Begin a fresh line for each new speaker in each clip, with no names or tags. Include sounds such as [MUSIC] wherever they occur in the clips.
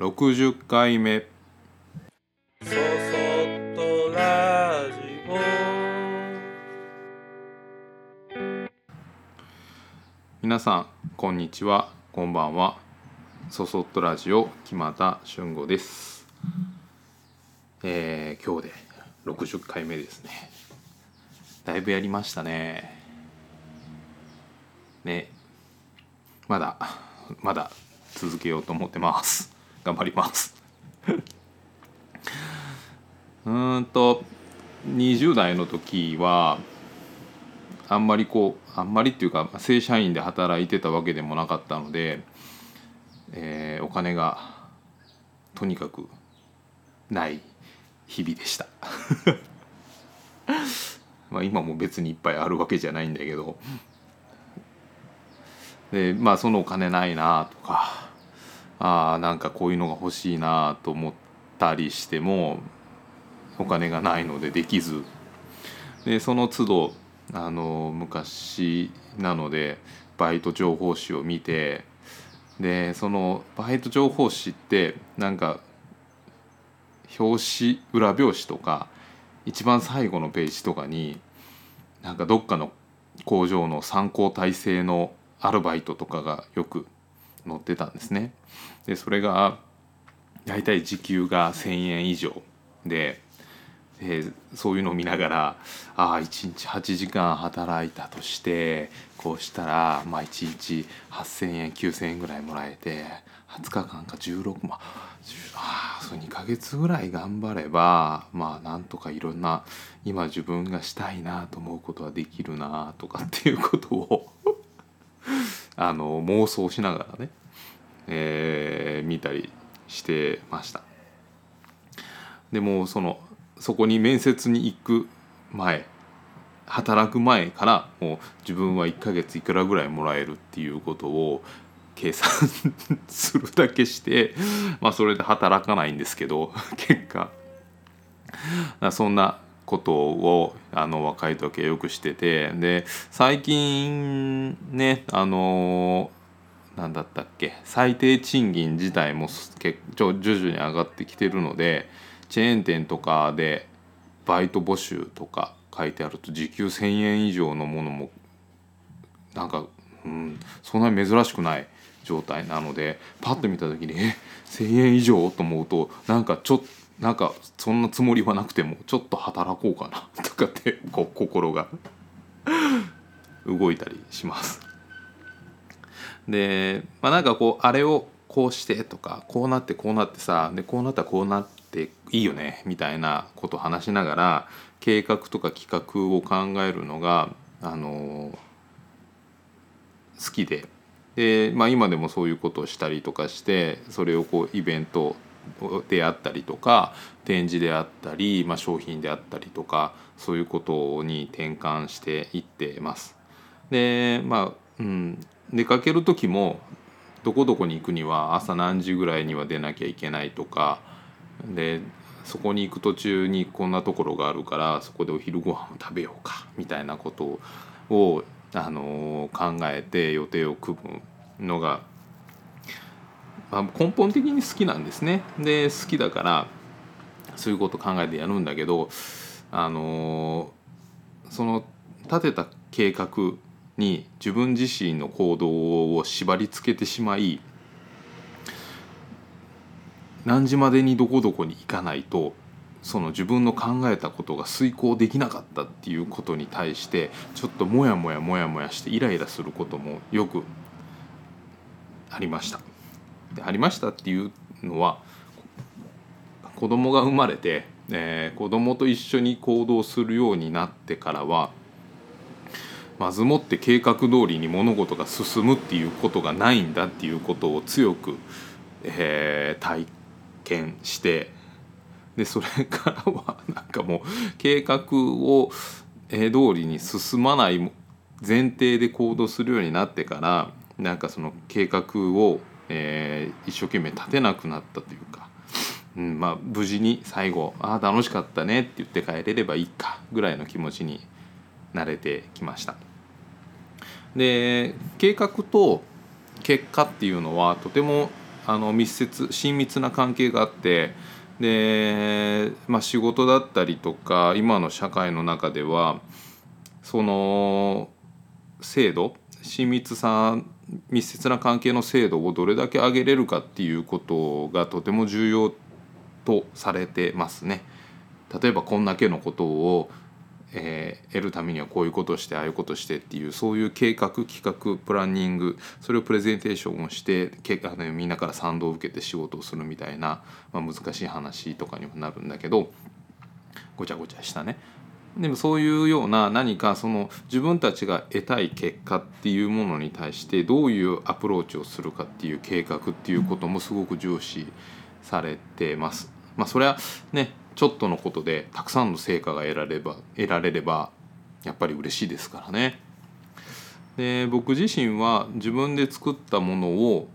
60回目
そそっとラジ
皆さんこんにちは。こんばんは。そそっとラジオ木又俊吾です。えー、今日で60回目ですね。だいぶやりましたね。ね。まだまだ続けようと思ってます頑張ります。うんと20代の時はあんまりこうあんまりっていうか正社員で働いてたわけでもなかったので、えーお金がとにかくない日々でした。[LAUGHS] まあ今も別にいっぱいあるわけじゃないんだけど。でまあそのお金ないなとかあーなんかこういうのが欲しいなと思ったりしてもお金がないのでできず。でその都度あの昔なのでバイト情報誌を見てでそのバイト情報誌ってなんか表紙裏表紙とか一番最後のページとかになんかどっかの工場の参考体制のアルバイトとかがよく載ってたんですね。でそれが大体時給が1,000円以上ででそういうのを見ながらああ1日8時間働いたとしてこうしたら、まあ、1日8,000円9,000円ぐらいもらえて20日間か16万ああそう2ヶ月ぐらい頑張ればまあなんとかいろんな今自分がしたいなと思うことはできるなとかっていうことをあの妄想しながらね、えー見たりしてました。でもそのそこに面接に行く前働く前からもう自分は1ヶ月いくらぐらいもらえるっていうことを計算するだけしてまあそれで働かないんですけど結果そんなことをあの若い時はよくしててで最近ねあのなんだったっけ最低賃金自体も結構徐々に上がってきてるのでチェーン店とかでバイト募集とか書いてあると時給1,000円以上のものもなんか、うん、そんなに珍しくない状態なのでパッと見た時にえ1,000円以上？と思うとなんかちょっとなんかそんなつもりはなくてもちょっと働こうかなとかって [LAUGHS] こう心が動いたりします。で、まあ、なんかこうあれをこうしてとかこうなってこうなってさでこうなったらこうなっていいよねみたいなことを話しながら計画とか企画を考えるのがあの好きでで、まあ、今でもそういうことをしたりとかしてそれをこうイベントであったりとか展示であったり、まあ、商品であったりとかそういうことに転換していってます。でまあうん出かける時もどこどこに行くには朝何時ぐらいには出なきゃいけないとかでそこに行く途中にこんなところがあるからそこでお昼ご飯を食べようかみたいなことを、あの考えて予定を組むのが、まあ、根本的に好きなんですね。で好きだからそういうこと考えてやるんだけど、あのその立てた計画に自分自身の行動を縛り付けてしまい何時までにどこどこに行かないとその自分の考えたことが遂行できなかったっていうことに対してちょっとモヤモヤモヤモヤしてイライラすることもよくありました。でありましたっていうのは子供が生まれて、えー子供と一緒に行動するようになってからはまずもって計画通りに物事が進むっていうことがないんだっていうことを強く、えー体験してでそれからはなんかもう計画を、えー通りに進まない前提で行動するようになってからなんかその計画を、えー一生懸命立てなくなったというか、うん、まあ無事に最後「ああ楽しかったね」って言って帰れればいいかぐらいの気持ちに慣れてきました。で計画と結果っていうのはとてもあの密接親密な関係があってで、まあ、仕事だったりとか今の社会の中ではその制度親密さ密接な関係の制度をどれだけ上げれるかっていうことがとても重要とされてますね。例えばこんだけのことを、えー、得るためにはこういうことをしてああいうことしてっていうそういう計画企画プランニングそれをプレゼンテーションをしてけあのみんなから賛同を受けて仕事をするみたいな、まあ、難しい話とかにもなるんだけどごちゃごちゃしたねでもそういうような何かその自分たちが得たい結果っていうものに対してどういうアプローチをするかっていう計画っていうこともすごく重視されてます。まあ、それはねちょっとのことでたくさんの成果が得られれば得られればやっぱり嬉しいですからね。で僕自身は自分で作ったものを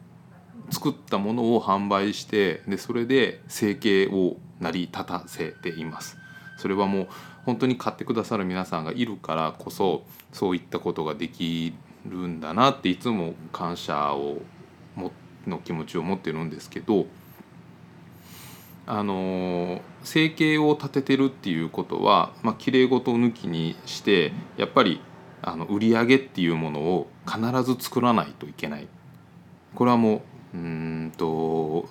作ったものを販売してでそれで生計を成り立たせています。それはもう本当に買ってくださる皆さんがいるからこそそういったことができるんだなっていつも感謝をもの気持ちを持ってるんですけどあの生計を立ててるっていうことはまあきれい事を抜きにしてやっぱりあの売り上げっていうものを必ず作らないといけない。これはもううんとも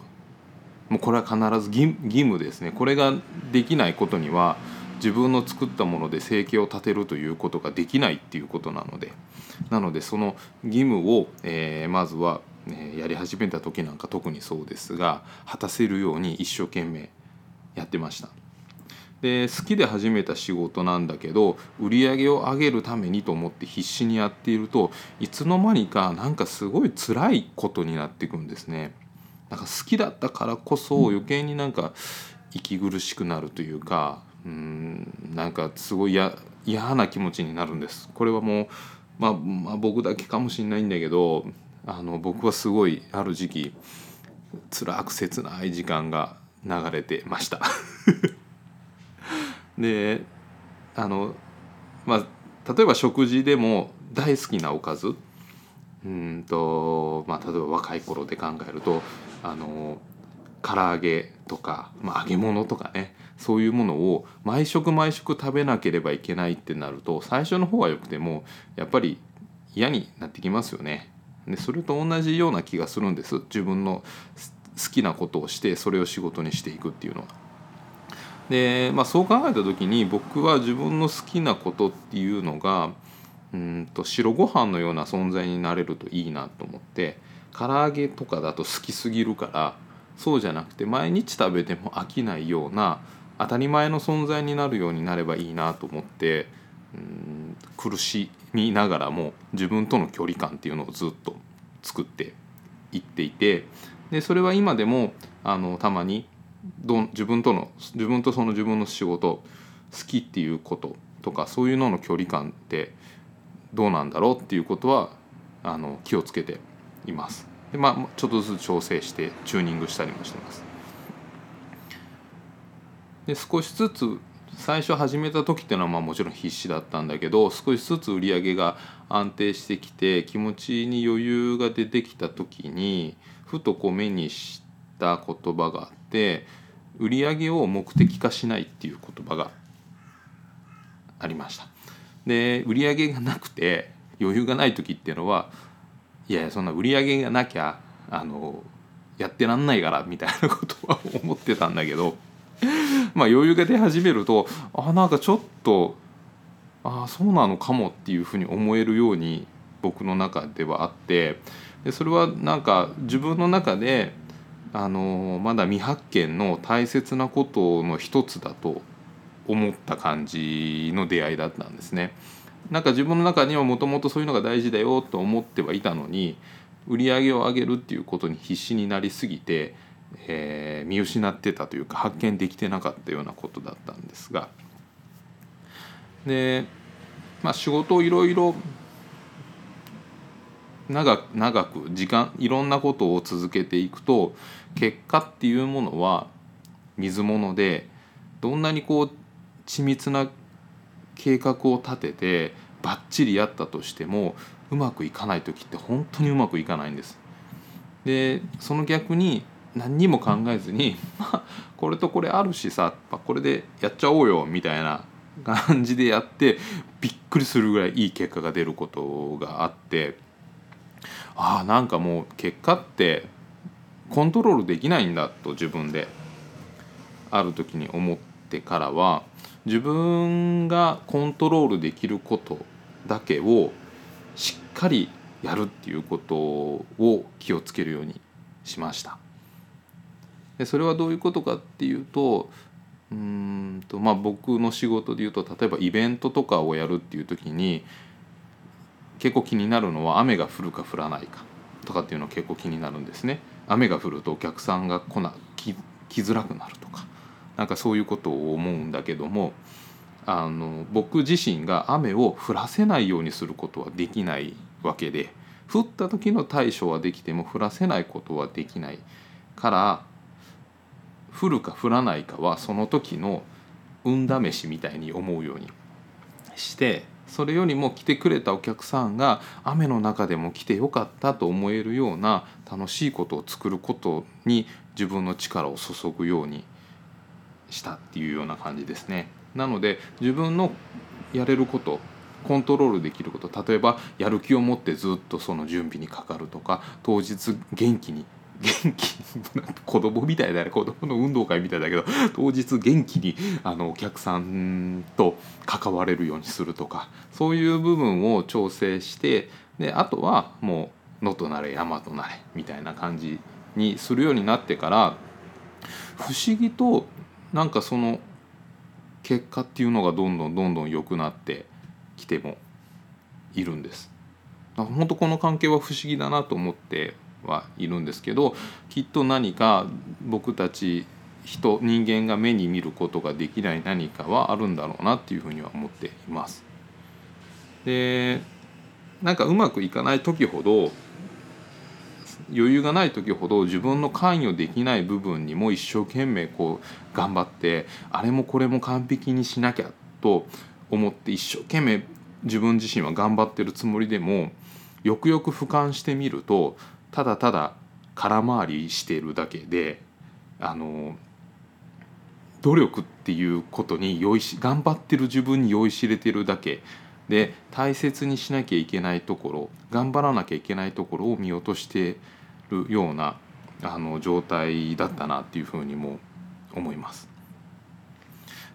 うこれは必ず義義務ですね。これができないことには自分の作ったもので生計を立てるということができないっていうことなのでなのでその義務を、えー、まずは、え、やり始めた時なんか特にそうですが果たせるように一生懸命やってました。で好きで始めた仕事なんだけど売り上げを上げるためにと思って必死にやっているといつの間にかなんかすごい辛いことになっていくんですね。なんか好きだったからこそ余計になんか息苦しくなるというかうんなんかすごい嫌な気持ちになるんです。これはもう、まあ、まあ僕だけかもしれないんだけどあの僕はすごいある時期辛く切ない時間が流れてました。[LAUGHS] であのまあ例えば食事でも大好きなおかずうんとまあ例えば若い頃で考えるとあの唐揚げとか、まあ、揚げ物とかねそういうものを毎食毎食食べなければいけないってなると最初の方はよくてもやっぱり嫌になってきますよね。でそれと同じような気がするんです自分の好きなことをしてそれを仕事にしていくっていうのは。で、まあ、そう考えた時に僕は自分の好きなことっていうのがうんと白ご飯のような存在になれるといいなと思って唐揚げとかだと好きすぎるからそうじゃなくて毎日食べても飽きないような当たり前の存在になるようになればいいなと思ってうん苦しみながらも自分との距離感っていうのをずっと作っていっていてでそれは今でもあのたまにど自分との自分とその自分の仕事好きっていうこととかそういうのの距離感ってどうなんだろうっていうことはあの気をつけています。でまあちょっとずつ調整してチューニングしたりもしてます。で少しずつ最初始めた時っていうのはまあもちろん必死だったんだけど少しずつ売り上げが安定してきて気持ちに余裕が出てきた時にふとこう目にした言葉があって売り上げを目的化しないっていう言葉がありました。で売り上げがなくて余裕がない時っていうのはいやそんな売り上げがなきゃあのやってらんないからみたいなことは思ってたんだけど [LAUGHS] まあ余裕が出始めるとあなんかちょっとああそうなのかもっていうふうに思えるように僕の中ではあってでそれはなんか自分の中であのまだ未発見の大切なことの一つだと思った感じの出会いだったんですね。なんか自分の中にはもともとそういうのが大事だよと思ってはいたのに売り上げを上げるっていうことに必死になりすぎてえー、見失ってたというか発見できてなかったようなことだったんですが。で、まあ、仕事をいろいろ長く長く時間いろんなことを続けていくと結果っていうものは水物でどんなにこう緻密な計画を立ててバッチリやったとしてもうまくいかない時って本当にうまくいかないんです。でその逆に何にも考えずに [LAUGHS] まあこれとこれあるしさこれでやっちゃおうよみたいな感じでやってびっくりするぐらいいい結果が出ることがあってああなんかもう結果ってコントロールできないんだと自分である時に思ってからは自分がコントロールできることだけをしっかりやるっていうことを気をつけるようにしました。でそれはどういうことかっていうとうんとまあ僕の仕事でいうと例えばイベントとかをやるっていう時に結構気になるのは雨が降るか降らないかとかっていうのは結構気になるんですね。雨が降るとお客さんが来な来来づらくなるとかなんかそういうことを思うんだけどもあの僕自身が雨を降らせないようにすることはできないわけで降った時の対処はできても降らせないことはできないから降るか降らないかはその時の運試しみたいに思うようにしてそれよりも来てくれたお客さんが雨の中でも来てよかったと思えるような楽しいことを作ることに自分の力を注ぐようにしたっていうような感じですね。なので自分のやれることコントロールできること例えばやる気を持ってずっとその準備にかかるとか当日元気に元気 [LAUGHS] 子供みたいだね子供の運動会みたいだけど当日元気にあのお客さんと関われるようにするとかそういう部分を調整してであとはもう野となれ山となれみたいな感じにするようになってから不思議となんかその結果っていうのがどんどんどんどん良くなってきてもいるんです。本当この関係は不思議だなと思ってはいるんですけどきっと何か僕たち人人間が目に見ることができない何かはあるんだろうなっていうふうには思っています。でなんかうまくいかない時ほど余裕がない時ほど自分の関与できない部分にも一生懸命こう頑張ってあれもこれも完璧にしなきゃと思って一生懸命自分自身は頑張ってるつもりでもよくよく俯瞰してみるとただただ空回りしてるだけであの努力っていうことに酔いし頑張ってる自分に酔いしれてるだけで大切にしなきゃいけないところ頑張らなきゃいけないところを見落としてるようなあの状態だったなっていうふうにも思います。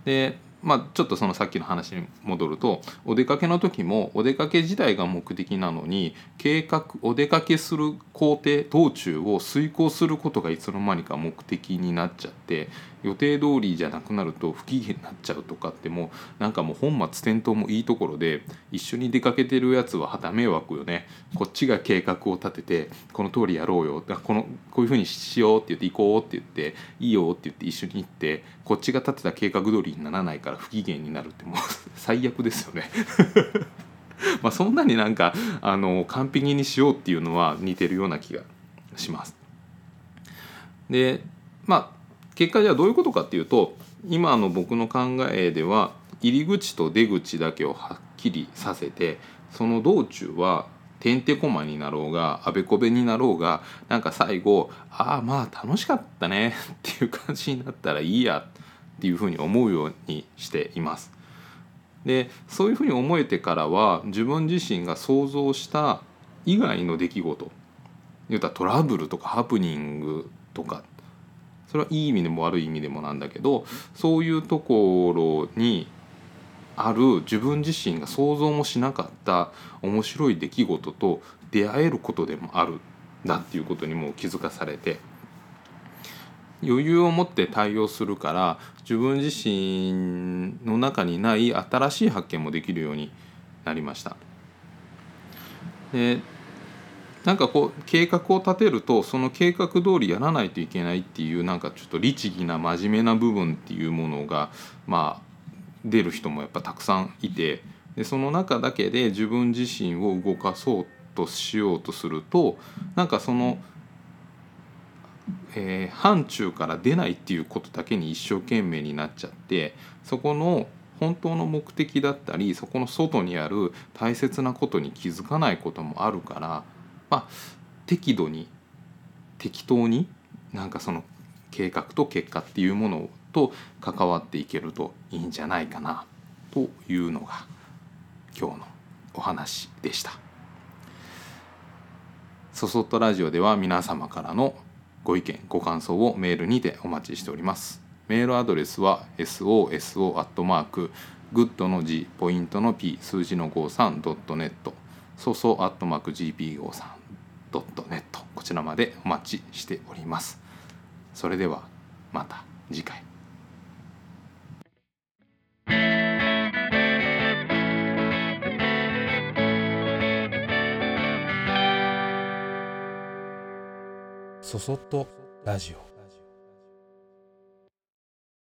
でまあ、ちょっとそのさっきの話に戻るとお出かけの時もお出かけ自体が目的なのに計画お出かけする工程道中を遂行することがいつの間にか目的になっちゃって予定通りじゃなくなると不機嫌になっちゃうとかってもうなんかもう本末転倒もいいところで一緒に出かけてるやつははた迷惑よね。こっちが計画を立ててこの通りやろうよ。このこういうふうにしようって言って行こうって言っていいよって言って一緒に行ってこっちが立てた計画通りにならないから不機嫌になるってもう [LAUGHS] 最悪ですよね。[LAUGHS] まあそんなになんかあの完璧にしようっていうのは似てるような気がします。でまあ結果じゃあどういうことかっていうと今の僕の考えでは入り口と出口だけをはっきりさせてその道中はてんてこまになろうがあべこべになろうがなんか最後ああまあ楽しかったねっていう感じになったらいいやっていうふうに思うようにしています。でそういうふうに思えてからは自分自身が想像した以外の出来事言うたらトラブルとかハプニングとかそれはいい意味でも悪い意味でもなんだけどそういうところにある自分自身が想像もしなかった面白い出来事と出会えることでもあるんだっていうことにも気づかされて余裕を持って対応するから自分自身の中にない新しい発見もできるようになりました。でなんかこう計画を立てるとその計画通りやらないといけないっていうなんかちょっと律儀な真面目な部分っていうものがまあ出る人もやっぱたくさんいてでその中だけで自分自身を動かそうとしようとするとなんかその、えー、範疇から出ないっていうことだけに一生懸命になっちゃってそこの本当の目的だったりそこの外にある大切なことに気づかないこともあるから。まあ、適度に適当になんかその計画と結果っていうものと関わっていけるといいんじゃないかなというのが今日のお話でした。そそっとラジオでは皆様からのご意見ご感想をメールにてお待ちしております。メールアドレスは soso アットマークグッドの G ポイントの P 数字の53ドットネットそそアットマーク GP53 ドットネットこちらまでお待ちしております。それではまた次回。
そそっとラジオ